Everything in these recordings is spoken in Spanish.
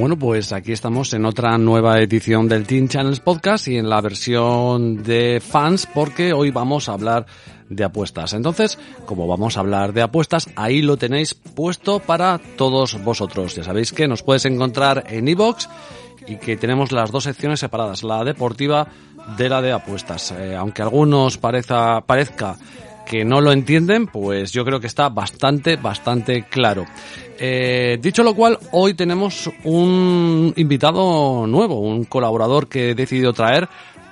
Bueno, pues aquí estamos en otra nueva edición del Teen Channels Podcast y en la versión de fans porque hoy vamos a hablar de apuestas. Entonces, como vamos a hablar de apuestas, ahí lo tenéis puesto para todos vosotros. Ya sabéis que nos puedes encontrar en iBox y que tenemos las dos secciones separadas, la deportiva de la de apuestas. Eh, aunque a algunos parezca, parezca que no lo entienden, pues yo creo que está bastante, bastante claro. Eh, dicho lo cual, hoy tenemos un invitado nuevo, un colaborador que he decidido traer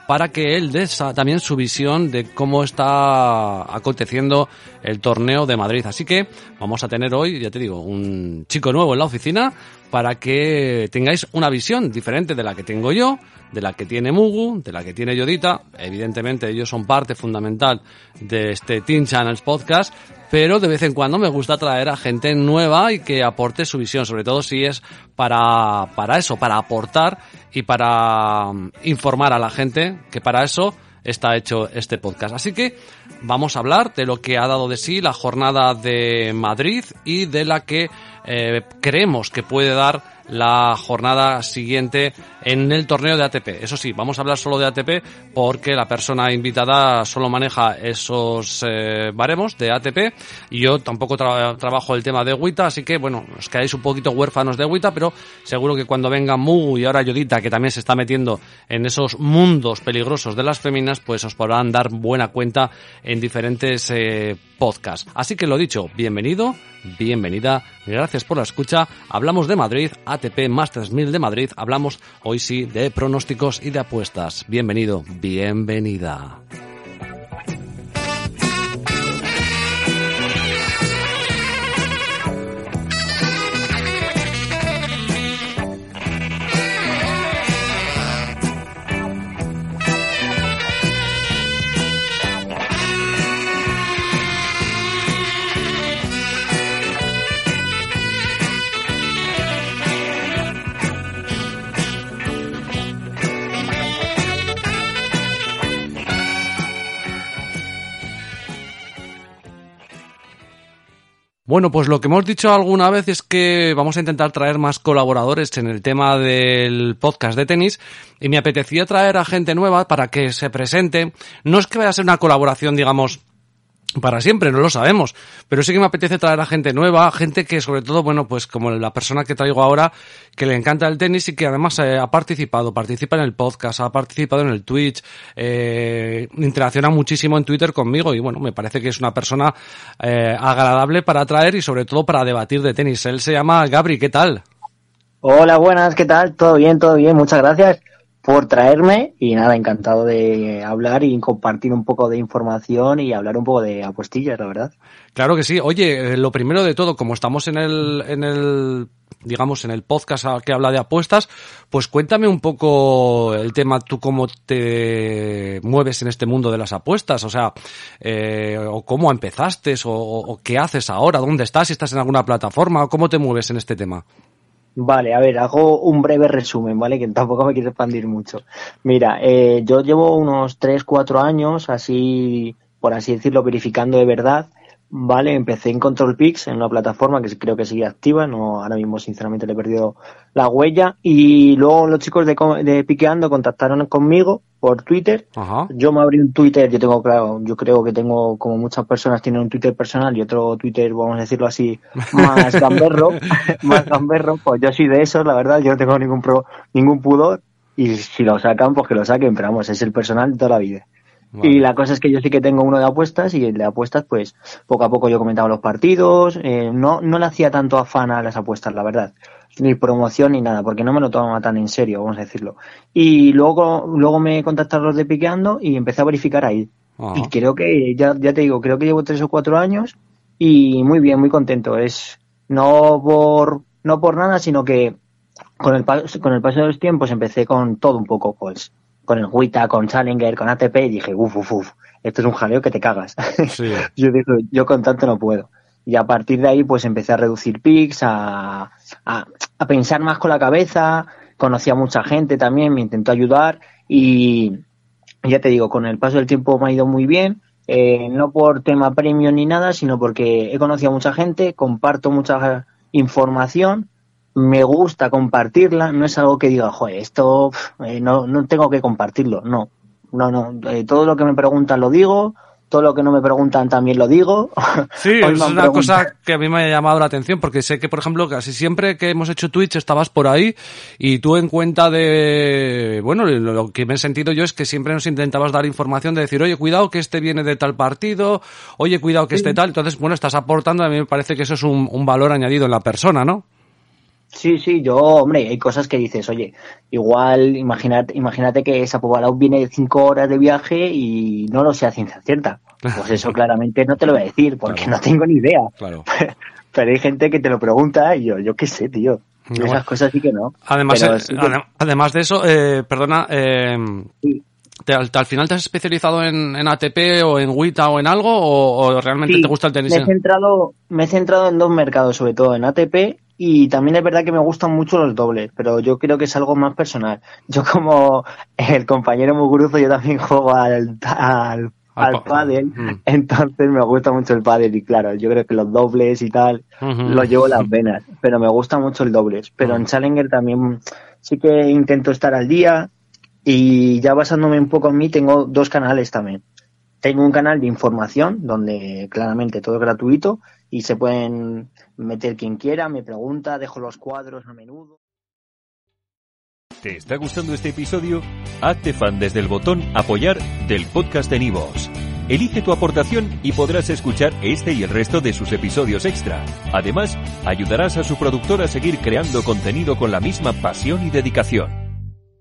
para que él dé también su visión de cómo está aconteciendo el torneo de Madrid. Así que vamos a tener hoy, ya te digo, un chico nuevo en la oficina para que tengáis una visión diferente de la que tengo yo, de la que tiene Mugu, de la que tiene Yodita. Evidentemente ellos son parte fundamental de este Teen Channels podcast, pero de vez en cuando me gusta traer a gente nueva y que aporte su visión, sobre todo si es para, para eso, para aportar y para mm, informar a la gente, que para eso está hecho este podcast. Así que vamos a hablar de lo que ha dado de sí la jornada de Madrid y de la que eh, creemos que puede dar la jornada siguiente en el torneo de ATP. Eso sí, vamos a hablar solo de ATP porque la persona invitada solo maneja esos eh, baremos de ATP y yo tampoco tra- trabajo el tema de WITA, así que bueno, os quedáis un poquito huérfanos de WITA, pero seguro que cuando venga Mugu y ahora Yodita, que también se está metiendo en esos mundos peligrosos de las féminas, pues os podrán dar buena cuenta en diferentes eh, podcasts. Así que lo dicho, bienvenido, bienvenida, gracias por la escucha. Hablamos de Madrid, ATP Masters 1000 de Madrid, hablamos hoy sí de pronósticos y de apuestas. Bienvenido, bienvenida. Bueno, pues lo que hemos dicho alguna vez es que vamos a intentar traer más colaboradores en el tema del podcast de tenis y me apetecía traer a gente nueva para que se presente. No es que vaya a ser una colaboración, digamos, para siempre, no lo sabemos. Pero sí que me apetece traer a gente nueva, gente que sobre todo, bueno, pues como la persona que traigo ahora, que le encanta el tenis y que además eh, ha participado, participa en el podcast, ha participado en el Twitch, eh, interacciona muchísimo en Twitter conmigo y bueno, me parece que es una persona eh, agradable para traer y sobre todo para debatir de tenis. Él se llama Gabri, ¿qué tal? Hola, buenas, ¿qué tal? ¿Todo bien? ¿Todo bien? Muchas gracias por traerme y nada, encantado de hablar y compartir un poco de información y hablar un poco de apuestillas, la verdad. Claro que sí. Oye, eh, lo primero de todo, como estamos en el, en el, digamos, en el podcast que habla de apuestas, pues cuéntame un poco el tema, tú cómo te mueves en este mundo de las apuestas, o sea, eh, o cómo empezaste, o- o qué haces ahora, dónde estás, si estás en alguna plataforma, o cómo te mueves en este tema. Vale, a ver, hago un breve resumen, ¿vale? Que tampoco me quiero expandir mucho. Mira, eh, yo llevo unos 3, 4 años, así, por así decirlo, verificando de verdad, Vale, empecé en Control Pix, en una plataforma que creo que sigue activa, no ahora mismo sinceramente le he perdido la huella y luego los chicos de, de Piqueando contactaron conmigo por Twitter. Ajá. Yo me abrí un Twitter, yo tengo claro, yo creo que tengo como muchas personas tienen un Twitter personal y otro Twitter, vamos a decirlo así, más gamberro, más gamberro, pues yo soy de esos, la verdad, yo no tengo ningún pro, ningún pudor y si lo sacan, pues que lo saquen, pero vamos, es el personal de toda la vida. Vale. Y la cosa es que yo sí que tengo uno de apuestas y el de apuestas, pues poco a poco yo comentaba los partidos, eh, no, no le hacía tanto afán a las apuestas, la verdad, ni promoción ni nada, porque no me lo tomaba tan en serio, vamos a decirlo. Y luego, luego me contactaron los de Piqueando y empecé a verificar ahí. Ajá. Y creo que, ya, ya te digo, creo que llevo tres o cuatro años y muy bien, muy contento. Es no por, no por nada, sino que con el, con el paso de los tiempos empecé con todo un poco, pues, con el Wita, con Challenger, con ATP y dije, uff, uff, uff, esto es un jaleo que te cagas. Sí. yo dije, yo con tanto no puedo. Y a partir de ahí, pues empecé a reducir pics, a, a, a pensar más con la cabeza, conocí a mucha gente también, me intentó ayudar y ya te digo, con el paso del tiempo me ha ido muy bien, eh, no por tema premio ni nada, sino porque he conocido a mucha gente, comparto mucha información, me gusta compartirla, no es algo que diga, joder, esto eh, no, no tengo que compartirlo, no, no, no, eh, todo lo que me preguntan lo digo, todo lo que no me preguntan también lo digo. Sí, es una cosa que a mí me ha llamado la atención porque sé que, por ejemplo, casi siempre que hemos hecho Twitch estabas por ahí y tú en cuenta de, bueno, lo, que me he sentido yo es que siempre nos intentabas dar información de decir, oye, cuidado que este viene de tal partido, oye, cuidado que este tal, entonces, bueno, estás aportando, a mí me parece que eso es un, un valor añadido en la persona, ¿no? Sí, sí, yo, hombre, hay cosas que dices, oye, igual, imagínate, imagínate que Sapovalau viene de cinco horas de viaje y no lo sé a ciencia cierta. Pues eso claramente no te lo voy a decir, porque Claro. no tengo ni idea. Claro. Pero hay gente que te lo pregunta y yo, yo qué sé, tío. No, Esas cosas sí que no. Además, eh, sí que- adem- además de eso, eh, perdona, eh, sí. ¿te- al, al final te has especializado en, en ATP o en WITA o en algo o, o realmente Sí, te gusta el tenis? Me he, centrado, me he centrado en dos mercados, sobre todo en ATP y también es verdad que me gustan mucho los dobles, pero yo creo que es algo más personal. Yo como el compañero Muguruzo, yo también juego al, al, Al pádel, Mm. entonces me gusta mucho el pádel y claro, yo creo que los dobles y tal Ujú. lo llevo las venas, pero me gusta mucho el dobles. Pero en Mm. Challenger también sí que intento estar al día y ya basándome un poco en mí tengo dos canales también. Tengo un canal de información donde claramente todo es gratuito y se pueden meter quien quiera, me pregunta, dejo los cuadros a menudo. ¿Te está gustando este episodio? Hazte fan desde el botón Apoyar del podcast de Nivos. Elige tu aportación y podrás escuchar este y el resto de sus episodios extra. Además, ayudarás a su productor a seguir creando contenido con la misma pasión y dedicación.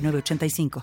906985.